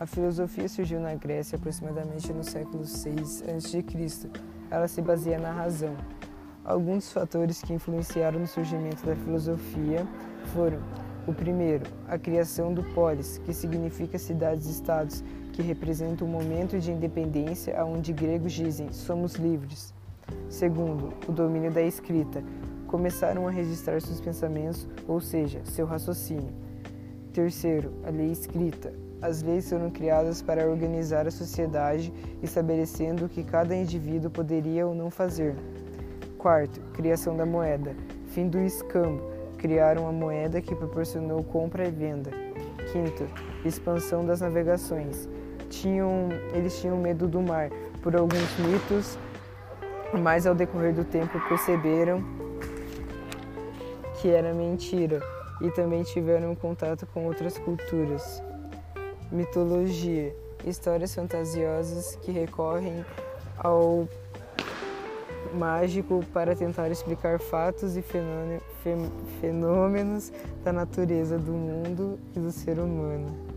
A filosofia surgiu na Grécia aproximadamente no século VI a.C. Ela se baseia na razão. Alguns fatores que influenciaram no surgimento da filosofia foram: o primeiro, a criação do polis, que significa cidades-estados, que representa um momento de independência onde gregos dizem somos livres. Segundo, o domínio da escrita. Começaram a registrar seus pensamentos, ou seja, seu raciocínio. Terceiro, a lei escrita. As leis foram criadas para organizar a sociedade, estabelecendo o que cada indivíduo poderia ou não fazer. Quarto, criação da moeda. Fim do escambo. Criaram a moeda que proporcionou compra e venda. Quinto, expansão das navegações. Tinham, eles tinham medo do mar por alguns mitos, mas ao decorrer do tempo perceberam que era mentira e também tiveram contato com outras culturas. Mitologia histórias fantasiosas que recorrem ao mágico para tentar explicar fatos e fenômenos da natureza do mundo e do ser humano.